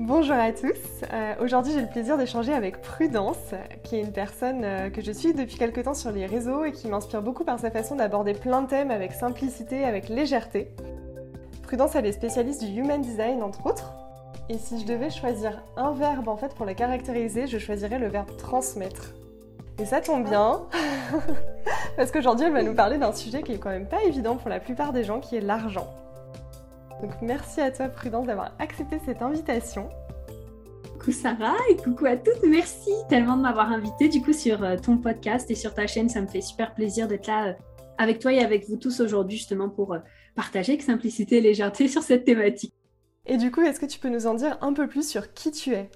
Bonjour à tous. Euh, aujourd'hui, j'ai le plaisir d'échanger avec Prudence, qui est une personne euh, que je suis depuis quelques temps sur les réseaux et qui m'inspire beaucoup par sa façon d'aborder plein de thèmes avec simplicité, avec légèreté. Prudence, elle est spécialiste du human design entre autres. Et si je devais choisir un verbe en fait pour la caractériser, je choisirais le verbe transmettre. Et ça tombe bien, parce qu'aujourd'hui, elle va nous parler d'un sujet qui est quand même pas évident pour la plupart des gens, qui est l'argent. Donc merci à toi Prudence d'avoir accepté cette invitation. Coucou Sarah et coucou à toutes. Merci tellement de m'avoir invité du coup sur euh, ton podcast et sur ta chaîne. Ça me fait super plaisir d'être là euh, avec toi et avec vous tous aujourd'hui justement pour euh, partager avec simplicité et légèreté sur cette thématique. Et du coup, est-ce que tu peux nous en dire un peu plus sur qui tu es?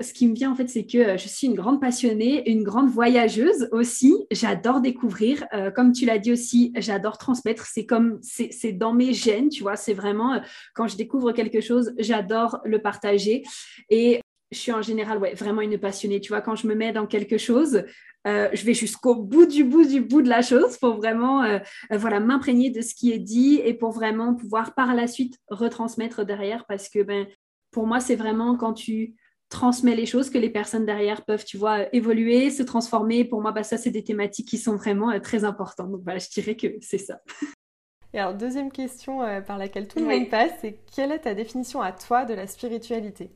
Ce qui me vient en fait, c'est que euh, je suis une grande passionnée, une grande voyageuse aussi. J'adore découvrir. Euh, comme tu l'as dit aussi, j'adore transmettre. C'est comme, c'est dans mes gènes, tu vois. C'est vraiment, euh, quand je découvre quelque chose, j'adore le partager. Et je suis en général, ouais, vraiment une passionnée. Tu vois, quand je me mets dans quelque chose, je vais jusqu'au bout du bout du bout de la chose pour vraiment, voilà, m'imprégner de ce qui est dit et pour vraiment pouvoir par la suite retransmettre derrière. Parce que, ben, pour moi, c'est vraiment quand tu transmet les choses, que les personnes derrière peuvent, tu vois, évoluer, se transformer. Pour moi, bah, ça, c'est des thématiques qui sont vraiment euh, très importantes. Donc, voilà, je dirais que c'est ça. Et alors, deuxième question euh, par laquelle tout le monde passe, c'est quelle est ta définition à toi de la spiritualité?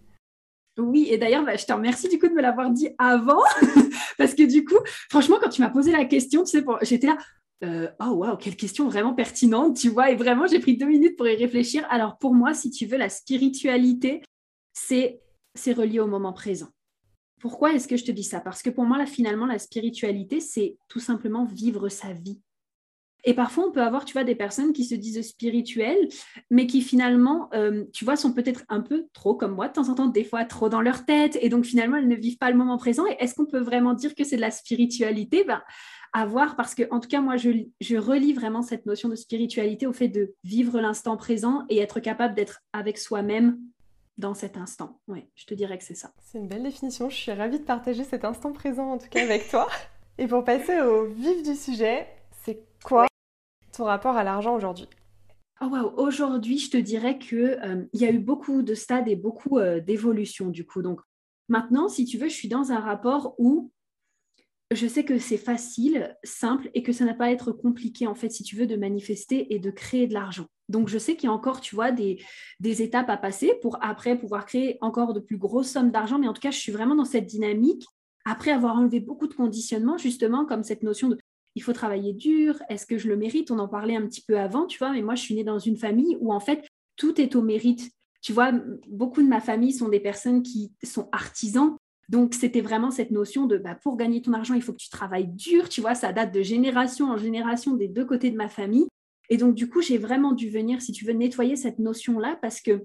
Oui, et d'ailleurs, bah, je te remercie du coup de me l'avoir dit avant, parce que du coup, franchement, quand tu m'as posé la question, tu sais, j'étais là, euh, oh waouh, quelle question vraiment pertinente, tu vois, et vraiment, j'ai pris deux minutes pour y réfléchir. Alors, pour moi, si tu veux, la spiritualité, c'est c'est relié au moment présent. Pourquoi est-ce que je te dis ça? Parce que pour moi, là, finalement, la spiritualité, c'est tout simplement vivre sa vie. Et parfois, on peut avoir, tu vois, des personnes qui se disent spirituelles, mais qui finalement, euh, tu vois, sont peut-être un peu trop comme moi, de temps en temps, des fois trop dans leur tête, et donc finalement, elles ne vivent pas le moment présent. Et est-ce qu'on peut vraiment dire que c'est de la spiritualité? Ben, À voir, parce que, en tout cas, moi, je, je relis vraiment cette notion de spiritualité au fait de vivre l'instant présent et être capable d'être avec soi-même dans cet instant. Oui, je te dirais que c'est ça. C'est une belle définition. Je suis ravie de partager cet instant présent, en tout cas avec toi. Et pour passer au vif du sujet, c'est quoi ton rapport à l'argent aujourd'hui? Oh wow. Aujourd'hui, je te dirais qu'il euh, il y a eu beaucoup de stades et beaucoup euh, d'évolutions du coup. Donc maintenant, si tu veux, je suis dans un rapport où je sais que c'est facile, simple et que ça n'a pas à être compliqué en fait, si tu veux, de manifester et de créer de l'argent. Donc, je sais qu'il y a encore, tu vois, des, étapes à passer pour après pouvoir créer encore de plus grosses sommes d'argent. Mais en tout cas, je suis vraiment dans cette dynamique. Après avoir enlevé beaucoup de conditionnements, justement, comme cette notion de il faut travailler dur, est-ce que je le mérite? On en parlait un petit peu avant, tu vois, mais moi, je suis née dans une famille où, en fait, tout est au mérite. Tu vois, beaucoup de ma famille sont des personnes qui sont artisans. Donc, c'était vraiment cette notion de bah, pour gagner ton argent, il faut que tu travailles dur. Tu vois, ça date de génération en génération des deux côtés de ma famille. Et donc, du coup, j'ai vraiment dû venir, si tu veux, nettoyer cette notion-là parce que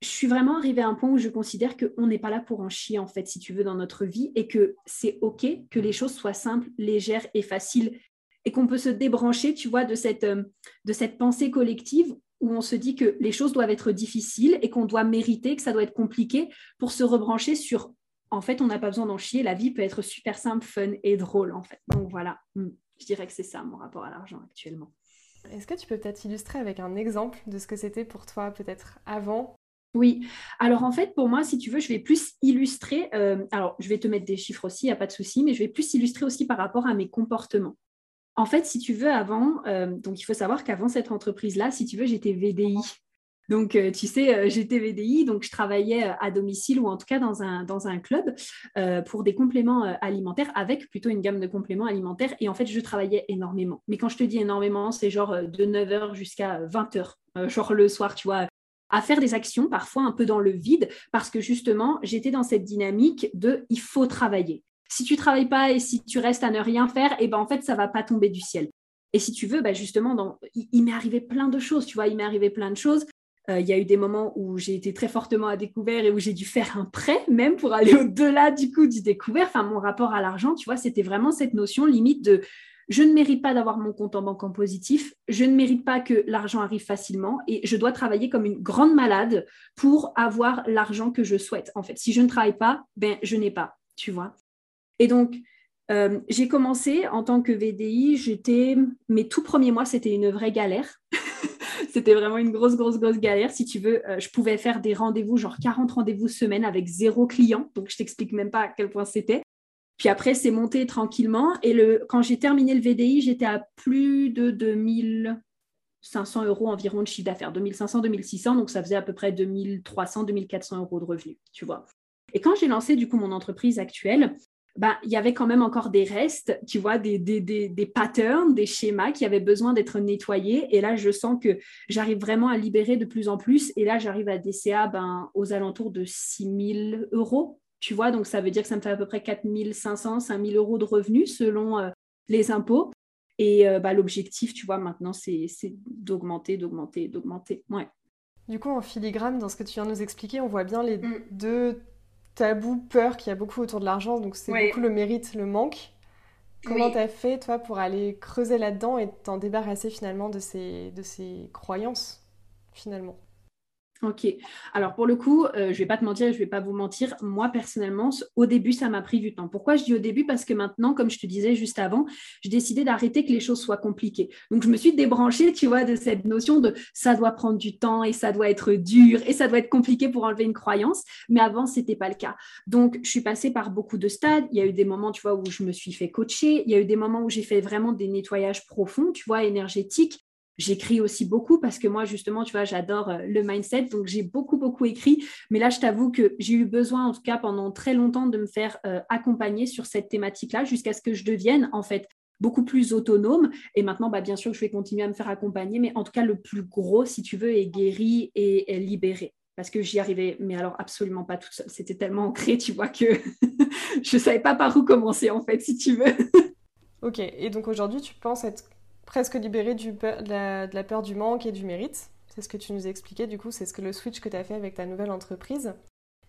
je suis vraiment arrivée à un point où je considère qu'on n'est pas là pour en chier, en fait, si tu veux, dans notre vie et que c'est OK que les choses soient simples, légères et faciles et qu'on peut se débrancher, tu vois, de cette, euh, de cette pensée collective où on se dit que les choses doivent être difficiles et qu'on doit mériter, que ça doit être compliqué pour se rebrancher sur, en fait, on n'a pas besoin d'en chier, la vie peut être super simple, fun et drôle, en fait. Donc voilà, hmm. je dirais que c'est ça mon rapport à l'argent actuellement. Est-ce que tu peux peut-être illustrer avec un exemple de ce que c'était pour toi peut-être avant? Oui, alors en fait, pour moi, si tu veux, je vais plus illustrer, euh, alors je vais te mettre des chiffres aussi, il n'y a pas de souci, mais je vais plus illustrer aussi par rapport à mes comportements. En fait, si tu veux, avant, euh, donc il faut savoir qu'avant cette entreprise-là, si tu veux, j'étais VDI. Donc, euh, tu sais, euh, j'étais VDI, donc je travaillais euh, à domicile ou en tout cas dans un, dans un club pour des compléments alimentaires avec plutôt une gamme de compléments alimentaires. Et en fait, je travaillais énormément. Mais quand je te dis énormément, c'est genre de 9h jusqu'à 20h, genre le soir, tu vois, à faire des actions parfois un peu dans le vide parce que justement, j'étais dans cette dynamique de il faut travailler. Si tu travailles pas et si tu restes à ne rien faire, et eh ben en fait, ça va pas tomber du ciel. Et si tu veux, bah justement, il m'est arrivé plein de choses, tu vois, il m'est arrivé plein de choses Euh, il y a eu des moments où j'ai été très fortement à découvert et où j'ai dû faire un prêt même pour aller au-delà du coup du découvert. Enfin, mon rapport à l'argent, tu vois, c'était vraiment cette notion limite de je ne mérite pas d'avoir mon compte en banque en positif, je ne mérite pas que l'argent arrive facilement et je dois travailler comme une grande malade pour avoir l'argent que je souhaite. En fait, si je ne travaille pas, ben je n'ai pas, tu vois. Et donc, euh, j'ai commencé en tant que VDI, j'étais, mes tout premiers mois, c'était une vraie galère. c'était vraiment une grosse, grosse, grosse galère. Si tu veux, euh, je pouvais faire des rendez-vous, genre 40 rendez-vous semaine avec zéro client. Donc, je t'explique même pas à quel point c'était. Puis après, c'est monté tranquillement. Et quand j'ai terminé le VDI, j'étais à plus de 2500 euros environ de chiffre d'affaires. 2500, 2600. Donc, ça faisait à peu près 2300, 2400 euros de revenus, tu vois. Et quand j'ai lancé, du coup, mon entreprise actuelle, ben, il y avait quand même encore des restes, tu vois, des, des, des, des patterns, des schémas qui avaient besoin d'être nettoyés. Et là, je sens que j'arrive vraiment à libérer de plus en plus. Et là, j'arrive à DCA ben, aux alentours de 6 000 euros, tu vois. Donc, ça veut dire que ça me fait à peu près 4 500, 5 000 euros de revenus selon euh, les impôts. Et euh, bah, l'objectif, tu vois, maintenant, c'est d'augmenter, d'augmenter, d'augmenter. Ouais. Du coup, en filigrane, dans ce que tu viens de nous expliquer, on voit bien les mm. deux tabou, peur qu'il y a beaucoup autour de l'argent, donc c'est beaucoup le mérite, le manque. Comment t'as fait, toi, pour aller creuser là-dedans et t'en débarrasser finalement de ces, de ces croyances, finalement? Ok. Alors pour le coup, euh, je ne vais pas te mentir, je ne vais pas vous mentir. Moi personnellement, au début, ça m'a pris du temps. Pourquoi je dis au début? Parce que maintenant, comme je te disais juste avant, j'ai décidé d'arrêter que les choses soient compliquées. Donc je me suis débranchée, tu vois, de cette notion de ça doit prendre du temps et ça doit être dur et ça doit être compliqué pour enlever une croyance. Mais avant, ce n'était pas le cas. Donc je suis passée par beaucoup de stades. Il y a eu des moments, tu vois, où je me suis fait coacher. Il y a eu des moments où j'ai fait vraiment des nettoyages profonds, tu vois, énergétiques. J'écris aussi beaucoup parce que moi, justement, tu vois, j'adore euh, le mindset. Donc, j'ai beaucoup, beaucoup écrit. Mais là, je t'avoue que j'ai eu besoin, en tout cas, pendant très longtemps, de me faire euh, accompagner sur cette thématique-là jusqu'à ce que je devienne, en fait, beaucoup plus autonome. Et maintenant, bah, bien sûr, je vais continuer à me faire accompagner. Mais en tout cas, le plus gros, si tu veux, est guéri et, libéré. Parce que j'y arrivais, mais alors absolument pas toute seule. C'était tellement ancré, tu vois, que je ne savais pas par où commencer, en fait, si tu veux. ok. Et donc aujourd'hui, tu penses être presque libéré du de, la, peur du manque et du mérite. C'est ce que tu nous expliquais, du coup, c'est ce que le switch que tu as fait avec ta nouvelle entreprise.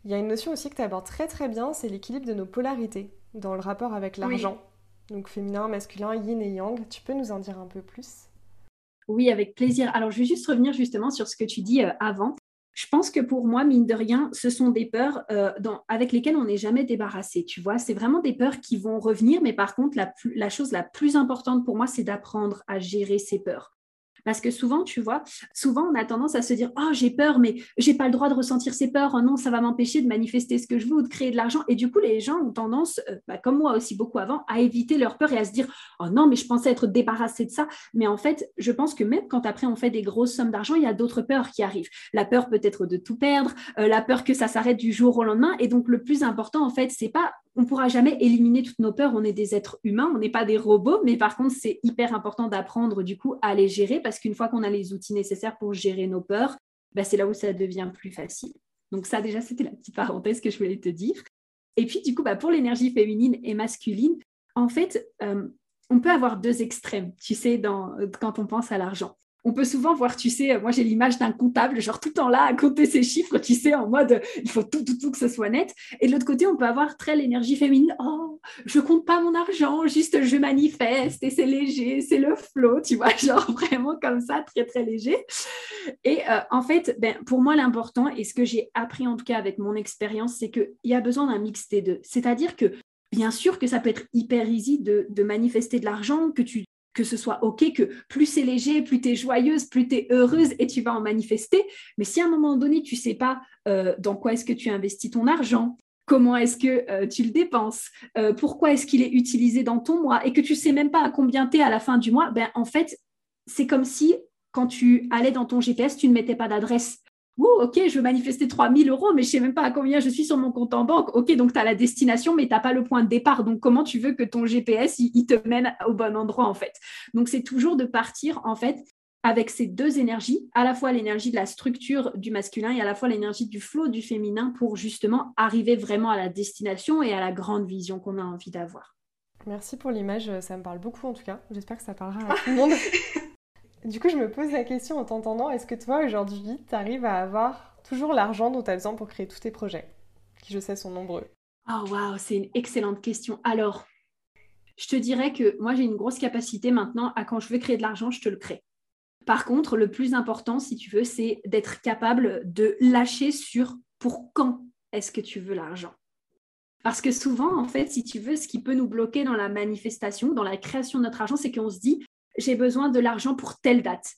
Il y a une notion aussi que tu abordes très très bien, c'est l'équilibre de nos polarités dans le rapport avec l'argent. Donc féminin, masculin, yin et yang. Tu peux nous en dire un peu plus? Oui, avec plaisir. Alors je vais juste revenir justement sur ce que tu dis euh, avant. Je pense que pour moi, mine de rien, ce sont des peurs euh, avec lesquelles on n'est jamais débarrassé. Tu vois, c'est vraiment des peurs qui vont revenir, mais par contre, la chose la plus importante pour moi, c'est d'apprendre à gérer ces peurs. Parce que souvent, tu vois, souvent on a tendance à se dire Oh, j'ai peur, mais j'ai pas le droit de ressentir ces peurs. Oh non, ça va m'empêcher de manifester ce que je veux ou de créer de l'argent. Et du coup, les gens ont tendance, euh, bah, comme moi aussi beaucoup avant, à éviter leur peur et à se dire Oh non, mais je pensais être débarrassé de ça. Mais en fait, je pense que même quand après on fait des grosses sommes d'argent, il y a d'autres peurs qui arrivent. La peur peut-être de tout perdre, euh, la peur que ça s'arrête du jour au lendemain. Et donc, le plus important, en fait, c'est pas on pourra jamais éliminer toutes nos peurs. On est des êtres humains, on n'est pas des robots, mais par contre, c'est hyper important d'apprendre du coup à les gérer parce qu'une fois qu'on a les outils nécessaires pour gérer nos peurs, bah, c'est là où ça devient plus facile. Donc ça, déjà, c'était la petite parenthèse que je voulais te dire. Et puis, du coup, bah, pour l'énergie féminine et masculine, en fait, euh, on peut avoir deux extrêmes, tu sais, dans, quand on pense à l'argent on peut souvent voir, tu sais, moi j'ai l'image d'un comptable, genre tout le temps là à compter ses chiffres, tu sais, en mode il faut tout, tout, tout que ce soit net. Et de l'autre côté, on peut avoir très l'énergie féminine, oh, je compte pas mon argent, juste je manifeste et c'est léger, c'est le flow, tu vois, genre vraiment comme ça, très, très léger. Et euh, en fait, ben, pour moi, l'important et ce que j'ai appris en tout cas avec mon expérience, c'est qu'il y a besoin d'un mix des deux. C'est-à-dire que bien sûr que ça peut être hyper easy de manifester de l'argent, que tu que ce soit OK, que plus c'est léger, plus tu es joyeuse, plus tu es heureuse et tu vas en manifester. Mais si à un moment donné, tu ne sais pas euh, dans quoi est-ce que tu investis ton argent, comment est-ce que euh, tu le dépenses, euh, pourquoi est-ce qu'il est utilisé dans ton mois et que tu ne sais même pas à combien tu es à la fin du mois, ben, en fait, c'est comme si quand tu allais dans ton GPS, tu ne mettais pas d'adresse ok, je veux manifester 3000 euros, mais je ne sais même pas à combien je suis sur mon compte en banque. Ok, donc tu as la destination, mais tu n'as pas le point de départ. Donc, comment tu veux que ton GPS, il, te mène au bon endroit, en fait? Donc, c'est toujours de partir, en fait, avec ces deux énergies, à la fois l'énergie de la structure du masculin et à la fois l'énergie du flot du féminin pour justement arriver vraiment à la destination et à la grande vision qu'on a envie d'avoir. Merci pour l'image, ça me parle beaucoup en tout cas. J'espère que ça parlera à tout le monde. Du coup, je me pose la question en t'entendant, est-ce que toi, aujourd'hui, tu arrives à avoir toujours l'argent dont tu as besoin pour créer tous tes projets, qui je sais sont nombreux Oh waouh, c'est une excellente question. Alors, je te dirais que moi, j'ai une grosse capacité maintenant à quand je veux créer de l'argent, je te le crée. Par contre, le plus important, si tu veux, c'est d'être capable de lâcher sur pour quand est-ce que tu veux l'argent. Parce que souvent, en fait, si tu veux, ce qui peut nous bloquer dans la manifestation, dans la création de notre argent, c'est qu'on se dit, j'ai besoin de l'argent pour telle date.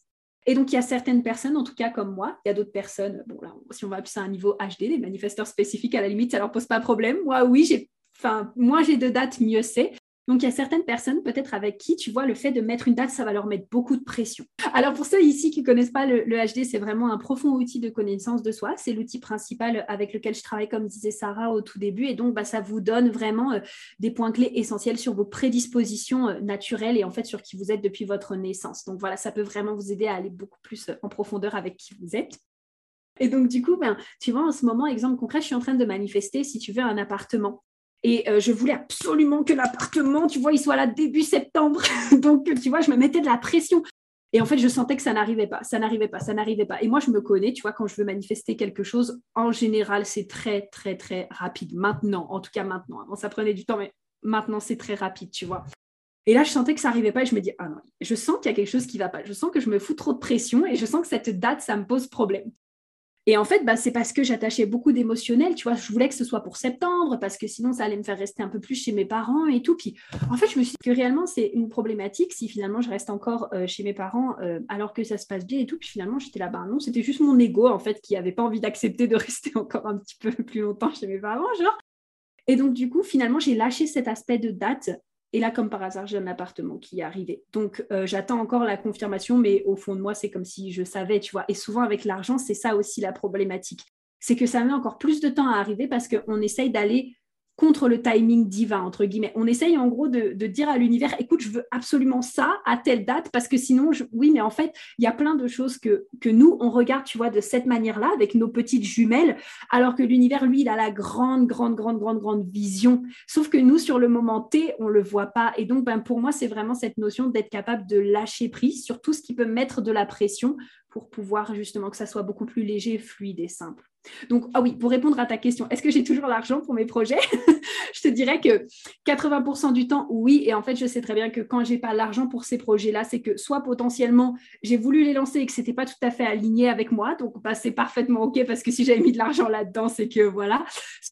Et donc, il y a certaines personnes, en tout cas comme moi, il y a d'autres personnes, bon là, si on va appeler ça un niveau HD, des manifesteurs spécifiques, à la limite, ça leur pose pas problème. Moi, oui, j'ai, enfin, moi, j'ai de dates, mieux c'est. Donc, il y a certaines personnes, peut-être avec qui, tu vois, le fait de mettre une date, ça va leur mettre beaucoup de pression. Alors, pour ceux ici qui ne connaissent pas le, HD, c'est vraiment un profond outil de connaissance de soi. C'est l'outil principal avec lequel je travaille, comme disait Sarah au tout début. Et donc, bah, ça vous donne vraiment euh, des points clés essentiels sur vos prédispositions euh, naturelles et en fait sur qui vous êtes depuis votre naissance. Donc, voilà, ça peut vraiment vous aider à aller beaucoup plus euh, en profondeur avec qui vous êtes. Et donc, du coup, ben, tu vois, en ce moment, exemple concret, je suis en train de manifester, si tu veux, un appartement. Et euh, je voulais absolument que l'appartement, tu vois, il soit là début septembre. Donc, tu vois, je me mettais de la pression. Et en fait, je sentais que ça n'arrivait pas, ça n'arrivait pas, ça n'arrivait pas. Et moi, je me connais, tu vois, quand je veux manifester quelque chose, en général, c'est très, très, très rapide. Maintenant, en tout cas maintenant. Avant, ça prenait du temps, mais maintenant, c'est très rapide, tu vois. Et là, je sentais que ça n'arrivait pas et je me dis, ah non, je sens qu'il y a quelque chose qui ne va pas. Je sens que je me fous trop de pression et je sens que cette date, ça me pose problème. Et en fait, bah, c'est parce que j'attachais beaucoup d'émotionnel, tu vois, je voulais que ce soit pour septembre, parce que sinon, ça allait me faire rester un peu plus chez mes parents et tout. Puis, en fait, je me suis dit que réellement, c'est une problématique si finalement je reste encore euh, chez mes parents euh, alors que ça se passe bien et tout. Puis finalement, j'étais là, bas non, c'était juste mon ego, en fait, qui n'avait pas envie d'accepter de rester encore un petit peu plus longtemps chez mes parents. Et donc, du coup, finalement, j'ai lâché cet aspect de date et là, comme par hasard, j'ai un appartement qui est arrivé. Donc, euh, j'attends encore la confirmation, mais au fond de moi, c'est comme si je savais, tu vois. Et souvent, avec l'argent, c'est ça aussi la problématique. C'est que ça met encore plus de temps à arriver parce qu'on essaye d'aller contre le timing divin, entre guillemets. On essaye en gros de, dire à l'univers, écoute, je veux absolument ça à telle date, parce que sinon, oui, mais en fait, il y a plein de choses que, nous, on regarde, tu vois, de cette manière-là, avec nos petites jumelles, alors que l'univers, lui, il a la grande, grande, grande, grande, grande vision. Sauf que nous, sur le moment T, on ne le voit pas. Et donc, ben, pour moi, c'est vraiment cette notion d'être capable de lâcher prise sur tout ce qui peut mettre de la pression pour pouvoir justement que ça soit beaucoup plus léger, fluide et simple. Donc, ah oui, pour répondre à ta question, est-ce que j'ai toujours l'argent pour mes projets? Je te dirais que 80% du temps, oui. Et en fait, je sais très bien que quand j'ai pas l'argent pour ces projets-là, c'est que soit potentiellement j'ai voulu les lancer et que c'était pas tout à fait aligné avec moi, donc bah, c'est parfaitement ok parce que si j'avais mis de l'argent là-dedans, c'est que voilà.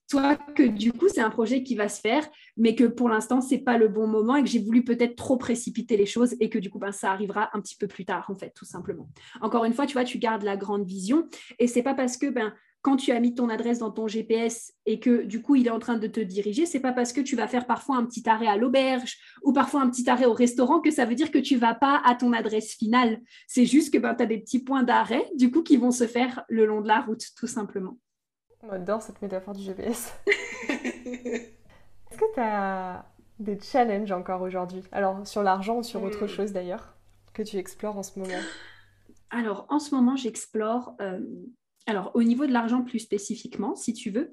Soit que du coup c'est un projet qui va se faire, mais que pour l'instant c'est pas le bon moment et que j'ai voulu peut-être trop précipiter les choses et que du coup ben, ça arrivera un petit peu plus tard en fait, tout simplement. Encore une fois, tu vois, tu gardes la grande vision et c'est pas parce que ben quand tu as mis ton adresse dans ton GPS et que du coup il est en train de te diriger, c'est pas parce que tu vas faire parfois un petit arrêt à l'auberge ou parfois un petit arrêt au restaurant que ça veut dire que tu vas pas à ton adresse finale. C'est juste que ben, tu as des petits points d'arrêt du coup qui vont se faire le long de la route tout simplement. J'adore cette métaphore du GPS. Est-ce que tu as des challenges encore aujourd'hui? Alors sur l'argent ou sur autre hmm. chose d'ailleurs que tu explores en ce moment? Alors, en ce moment, j'explore euh, alors, au niveau de l'argent plus spécifiquement, si tu veux,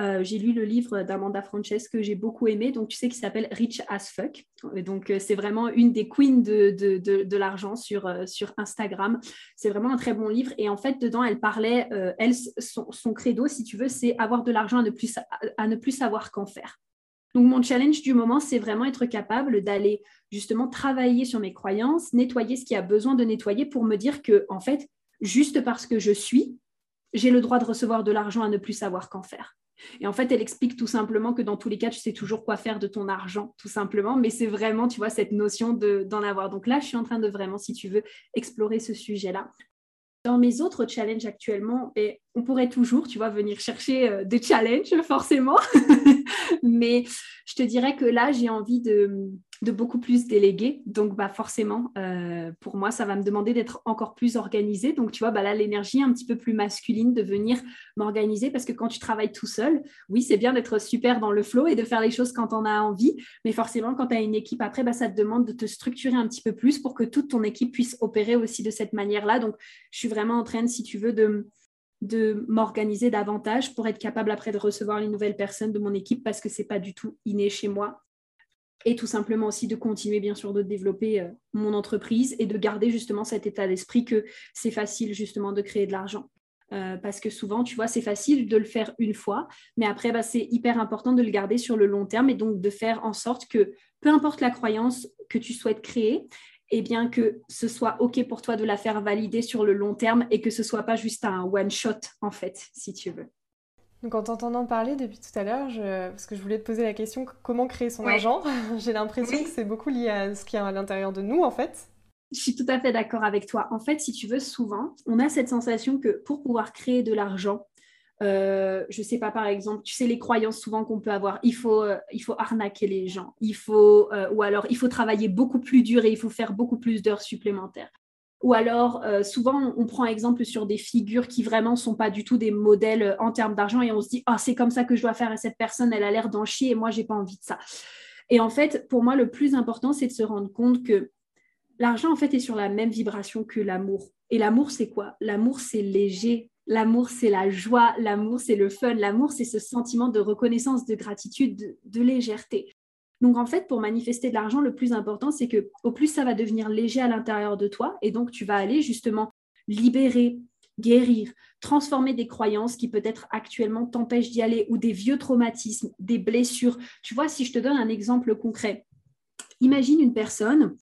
euh, j'ai lu le livre d'Amanda Frances que j'ai beaucoup aimé, donc tu sais, qui s'appelle Rich as Fuck. Donc, euh, c'est vraiment une des queens de, de, l'argent sur, euh, sur Instagram. C'est vraiment un très bon livre. Et en fait, dedans, elle parlait, elle, son, credo, si tu veux, c'est avoir de l'argent à, ne plus, à ne plus savoir qu'en faire. Donc, mon challenge du moment, c'est vraiment être capable d'aller justement travailler sur mes croyances, nettoyer ce qui a besoin de nettoyer pour me dire que, en fait, juste parce que je suis, j'ai le droit de recevoir de l'argent à ne plus savoir qu'en faire. Et en fait, elle explique tout simplement que dans tous les cas, tu sais toujours quoi faire de ton argent, tout simplement. Mais c'est vraiment, tu vois, cette notion d'en avoir. Donc là, je suis en train de vraiment, si tu veux, explorer ce sujet-là. Dans mes autres challenges actuellement, et on pourrait toujours, tu vois, venir chercher euh, des challenges, forcément. Mais je te dirais que là, j'ai envie de, de beaucoup plus déléguer. Donc, bah, forcément, euh, pour moi, ça va me demander d'être encore plus organisée. Donc, tu vois, bah, là, l'énergie un petit peu plus masculine de venir m'organiser parce que quand tu travailles tout seul, oui, c'est bien d'être super dans le flow et de faire les choses quand on a envie. Mais forcément, quand tu as une équipe après, bah, ça te demande de te structurer un petit peu plus pour que toute ton équipe puisse opérer aussi de cette manière-là. Donc, je suis vraiment en train, si tu veux, de de m'organiser davantage pour être capable après de recevoir les nouvelles personnes de mon équipe parce que c'est pas du tout inné chez moi et tout simplement aussi de continuer bien sûr de développer euh, mon entreprise et de garder justement cet état d'esprit que c'est facile justement de créer de l'argent. Euh, parce que souvent, tu vois, c'est facile de le faire une fois, mais après, bah, c'est hyper important de le garder sur le long terme et donc de faire en sorte que, peu importe la croyance que tu souhaites créer, eh bien que ce soit OK pour toi de la faire valider sur le long terme et que ce soit pas juste un one-shot, en fait, si tu veux. Donc en t'entendant parler depuis tout à l'heure, parce que je voulais te poser la question comment créer son argent, j'ai l'impression que c'est beaucoup lié à ce qu'il y a à l'intérieur de nous en fait. Je suis tout à fait d'accord avec toi. En fait, si tu veux, souvent, on a cette sensation que pour pouvoir créer de l'argent, euh, je sais pas, par exemple, tu sais, les croyances souvent qu'on peut avoir, il faut, euh, il faut arnaquer les gens, il faut, euh, ou alors il faut travailler beaucoup plus dur et il faut faire beaucoup plus d'heures supplémentaires. Ou alors, euh, souvent, on prend exemple sur des figures qui vraiment sont pas du tout des modèles euh, en termes d'argent et on se dit, ah, c'est comme ça que je dois faire et cette personne, elle a l'air d'en chier et moi, j'ai pas envie de ça. Et en fait, pour moi, le plus important, c'est de se rendre compte que l'argent, en fait, est sur la même vibration que l'amour. Et l'amour, c'est quoi? L'amour, c'est léger. L'amour, c'est la joie. L'amour, c'est le fun. L'amour, c'est ce sentiment de reconnaissance, de gratitude, de légèreté. Donc en fait, pour manifester de l'argent, le plus important, c'est que au plus ça va devenir léger à l'intérieur de toi, et donc tu vas aller justement libérer, guérir, transformer des croyances qui peut-être actuellement t'empêchent d'y aller, ou des vieux traumatismes, des blessures. Tu vois, si je te donne un exemple concret, imagine une personne,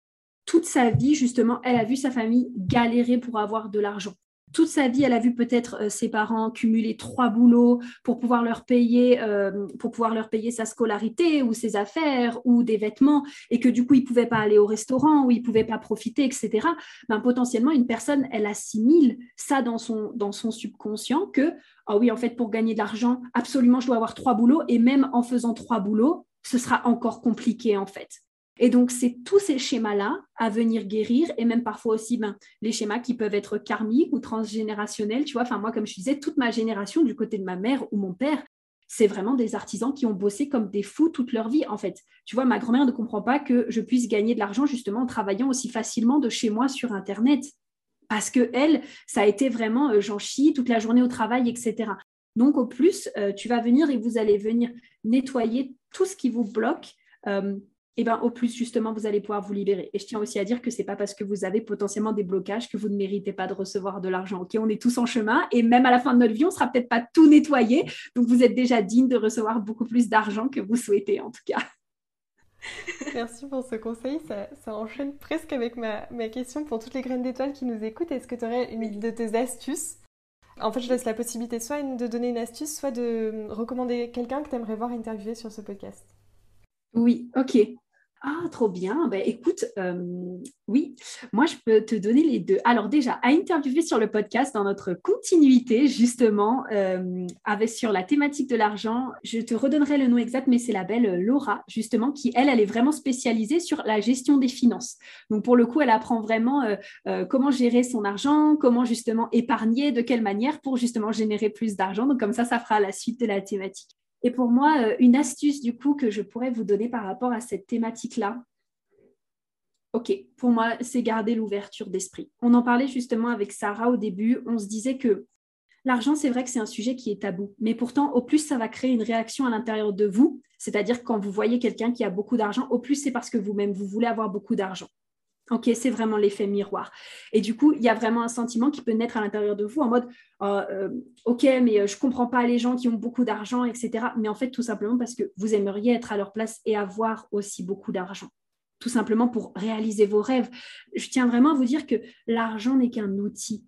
toute sa vie, justement, elle a vu sa famille galérer pour avoir de l'argent toute sa vie, elle a vu peut-être euh, ses parents cumuler trois boulots pour pouvoir leur payer, euh, pour pouvoir leur payer sa scolarité ou ses affaires ou des vêtements, et que du coup, ils ne pouvaient pas aller au restaurant ou ils ne pouvaient pas profiter, etc. Ben, potentiellement, une personne, elle assimile ça dans son, dans son subconscient que, ah oui, en fait, pour gagner de l'argent, absolument, je dois avoir trois boulots, et même en faisant trois boulots, ce sera encore compliqué, en fait. Et donc, c'est tous ces schémas-là à venir guérir et même parfois aussi ben, les schémas qui peuvent être karmiques ou transgénérationnels. Tu vois, enfin, moi, comme je disais, toute ma génération, du côté de ma mère ou mon père, c'est vraiment des artisans qui ont bossé comme des fous toute leur vie, en fait. Tu vois, ma grand-mère ne comprend pas que je puisse gagner de l'argent justement en travaillant aussi facilement de chez moi sur Internet. Parce que elle, ça a été vraiment, euh, j'en chie toute la journée au travail, etc. Donc, au plus, euh, tu vas venir et vous allez venir nettoyer tout ce qui vous bloque. Euh, et eh ben, au plus, justement, vous allez pouvoir vous libérer. Et je tiens aussi à dire que ce n'est pas parce que vous avez potentiellement des blocages que vous ne méritez pas de recevoir de l'argent. Ok, on est tous en chemin et même à la fin de notre vie, on ne sera peut-être pas tout nettoyé. Donc, vous êtes déjà digne de recevoir beaucoup plus d'argent que vous souhaitez, en tout cas. Merci pour ce conseil. Ça, enchaîne presque avec ma, ma, question pour toutes les graines d'étoiles qui nous écoutent. Est-ce que tu aurais une de tes astuces? En fait, je laisse la possibilité soit de donner une astuce, soit de recommander quelqu'un que tu aimerais voir interviewer sur ce podcast. Oui, ok. Ah, trop bien. Ben, écoute, euh, oui, moi, je peux te donner les deux. Alors déjà, à interviewer sur le podcast dans notre continuité, justement, euh, avec sur la thématique de l'argent, je te redonnerai le nom exact, mais c'est la belle Laura, justement, qui, elle, elle est vraiment spécialisée sur la gestion des finances. Donc, pour le coup, elle apprend vraiment euh, comment gérer son argent, comment justement épargner, de quelle manière pour justement générer plus d'argent. Donc, comme ça, ça fera la suite de la thématique. Et pour moi, euh, une astuce du coup que je pourrais vous donner par rapport à cette thématique-là, ok, pour moi, c'est garder l'ouverture d'esprit. On en parlait justement avec Sarah au début, on se disait que l'argent, c'est vrai que c'est un sujet qui est tabou, mais pourtant, au plus ça va créer une réaction à l'intérieur de vous, c'est-à-dire quand vous voyez quelqu'un qui a beaucoup d'argent, au plus c'est parce que vous-même, vous voulez avoir beaucoup d'argent. Ok, c'est vraiment l'effet miroir. Et du coup, il y a vraiment un sentiment qui peut naître à l'intérieur de vous en mode, euh, euh, ok, mais euh, je ne comprends pas les gens qui ont beaucoup d'argent, etc. Mais en fait, tout simplement parce que vous aimeriez être à leur place et avoir aussi beaucoup d'argent. Tout simplement pour réaliser vos rêves. Je tiens vraiment à vous dire que l'argent n'est qu'un outil.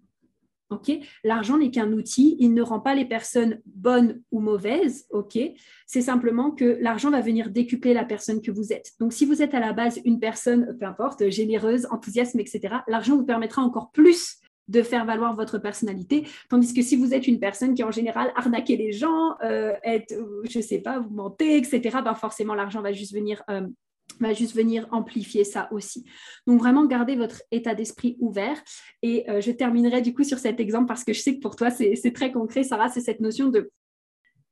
L'argent n'est qu'un outil, il ne rend pas les personnes bonnes ou mauvaises, ok? C'est simplement que l'argent va venir décupler la personne que vous êtes. Donc, si vous êtes à la base une personne, peu importe, généreuse, enthousiaste, etc., l'argent vous permettra encore plus de faire valoir votre personnalité, tandis que si vous êtes une personne qui en général arnaquez les gens, euh, être, je sais pas, vous mentez, etc., ben forcément l'argent va juste venir euh, va juste venir amplifier ça aussi. Donc vraiment gardez votre état d'esprit ouvert. Et euh, je terminerai du coup sur cet exemple parce que je sais que pour toi c'est très concret, Sarah, c'est cette notion de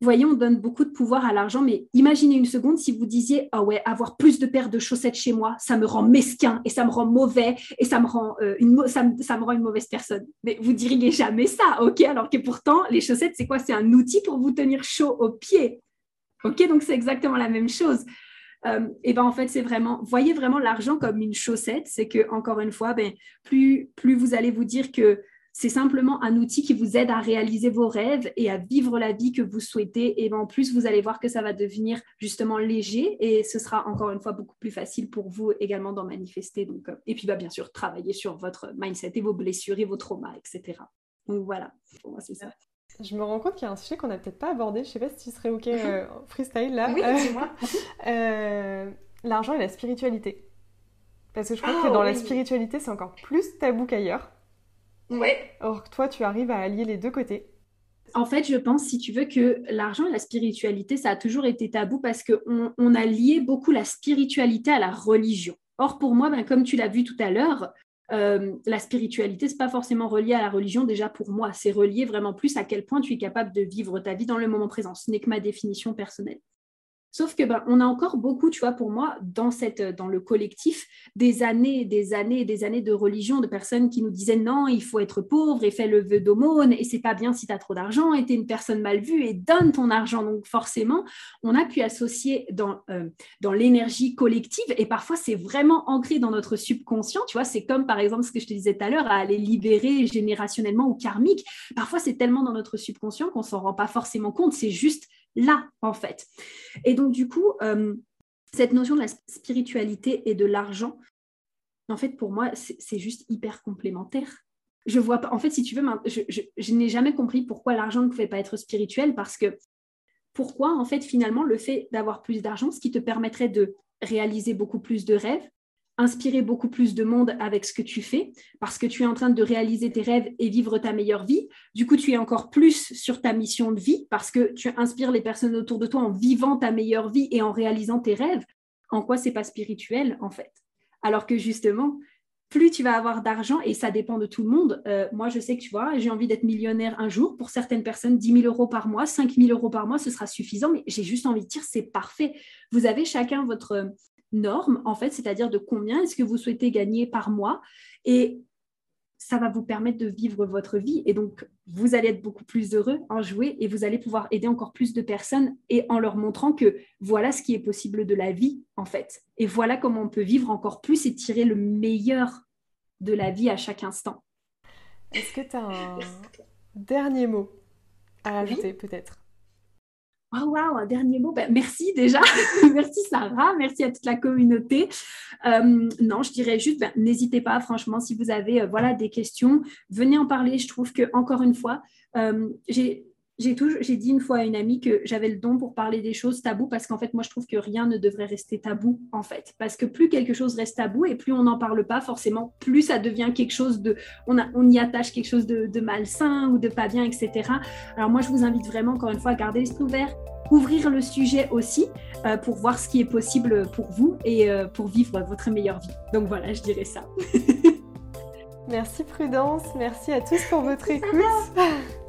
voyez, on donne beaucoup de pouvoir à l'argent, mais imaginez une seconde si vous disiez Ah ouais, avoir plus de paires de chaussettes chez moi, ça me rend mesquin et ça me rend mauvais et ça me rend, euh, une, ça me, rend une mauvaise personne. Mais vous diriez jamais ça, ok? Alors que pourtant, les chaussettes, c'est quoi? C'est un outil pour vous tenir chaud aux pieds. Ok, donc c'est exactement la même chose euh, et ben en fait c'est vraiment voyez vraiment l'argent comme une chaussette c'est que encore une fois ben plus plus vous allez vous dire que c'est simplement un outil qui vous aide à réaliser vos rêves et à vivre la vie que vous souhaitez. Et ben, en plus, vous allez voir que ça va devenir justement léger et ce sera encore une fois beaucoup plus facile pour vous également d'en manifester. Donc, euh, et puis, bah, bien sûr, travailler sur votre mindset et vos blessures et vos traumas, etc. Donc voilà, pour moi, c'est ça. Je me rends compte qu'il y a un sujet qu'on n'a peut-être pas abordé. Je sais pas si tu serais OK euh, freestyle là. Oui, dis-moi. Euh, l'argent et la spiritualité. Parce que je crois ah que dans la spiritualité, c'est encore plus tabou qu'ailleurs. Ouais. Or, toi, tu arrives à allier les deux côtés. En fait, je pense, si tu veux, que l'argent et la spiritualité, ça a toujours été tabou parce qu'on on a lié beaucoup la spiritualité à la religion. Or, pour moi, ben, comme tu l'as vu tout à l'heure, euh, la spiritualité, c'est pas forcément relié à la religion déjà pour moi. C'est relié vraiment plus à quel point tu es capable de vivre ta vie dans le moment présent. Ce n'est que ma définition personnelle. Sauf que ben, on a encore beaucoup, tu vois, pour moi, dans, cette, dans le collectif, des années, des années, des années de religion, de personnes qui nous disaient non, il faut être pauvre et fais le vœu d'aumône et c'est pas bien si tu as trop d'argent et tu es une personne mal vue et donne ton argent. Donc forcément, on a pu associer dans, euh, dans l'énergie collective et parfois c'est vraiment ancré dans notre subconscient, tu vois, c'est comme par exemple ce que je te disais tout à l'heure, à aller libérer générationnellement ou karmique. Parfois c'est tellement dans notre subconscient qu'on s'en rend pas forcément compte, c'est juste là, en fait. Et donc, du coup, euh, cette notion de la spiritualité et de l'argent, en fait, pour moi, c'est juste hyper complémentaire. Je vois pas, en fait, si tu veux, je, je n'ai jamais compris pourquoi l'argent ne pouvait pas être spirituel parce que pourquoi, en fait, finalement, le fait d'avoir plus d'argent, ce qui te permettrait de réaliser beaucoup plus de rêves, inspirer beaucoup plus de monde avec ce que tu fais parce que tu es en train de réaliser tes rêves et vivre ta meilleure vie. Du coup, tu es encore plus sur ta mission de vie parce que tu inspires les personnes autour de toi en vivant ta meilleure vie et en réalisant tes rêves. En quoi c'est pas spirituel en fait? Alors que justement, plus tu vas avoir d'argent, et ça dépend de tout le monde. Euh, moi, je sais que tu vois, j'ai envie d'être millionnaire un jour. Pour certaines personnes, 10 000 euros par mois, 5 000 euros par mois, ce sera suffisant. Mais j'ai juste envie de dire, c'est parfait. Vous avez chacun votre, norme, en fait, c'est-à-dire de combien est-ce que vous souhaitez gagner par mois. Et ça va vous permettre de vivre votre vie. Et donc, vous allez être beaucoup plus heureux en jouer et vous allez pouvoir aider encore plus de personnes et en leur montrant que voilà ce qui est possible de la vie, en fait. Et voilà comment on peut vivre encore plus et tirer le meilleur de la vie à chaque instant. Est-ce que tu as un dernier mot à ajouter, peut-être? Oh wow, un dernier mot. Ben, merci déjà. merci Sarah. Merci à toute la communauté. Euh, non, je dirais juste, ben, n'hésitez pas, franchement, si vous avez euh, voilà, des questions, venez en parler. Je trouve que, encore une fois, euh, j'ai j'ai dit une fois à une amie que j'avais le don pour parler des choses tabous parce qu'en fait, moi, je trouve que rien ne devrait rester tabou, en fait. Parce que plus quelque chose reste tabou et plus on n'en parle pas, forcément, plus ça devient quelque chose de. On, a, on y attache quelque chose de, de, malsain ou de pas bien, etc. Alors, moi, je vous invite vraiment, encore une fois, à garder l'esprit ouvert, ouvrir le sujet aussi euh, pour voir ce qui est possible pour vous et euh, pour vivre votre meilleure vie. Donc, voilà, je dirais ça. merci Prudence, merci à tous pour votre écoute.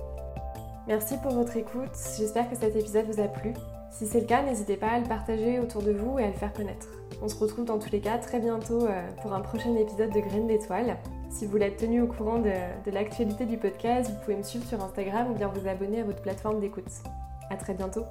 Merci pour votre écoute, j'espère que cet épisode vous a plu. Si c'est le cas, n'hésitez pas à le partager autour de vous et à le faire connaître. On se retrouve dans tous les cas très bientôt euh, pour un prochain épisode de Graines d'étoiles. Si vous l'êtes tenu au courant de, de l'actualité du podcast, vous pouvez me suivre sur Instagram ou bien vous abonner à votre plateforme d'écoute. A très bientôt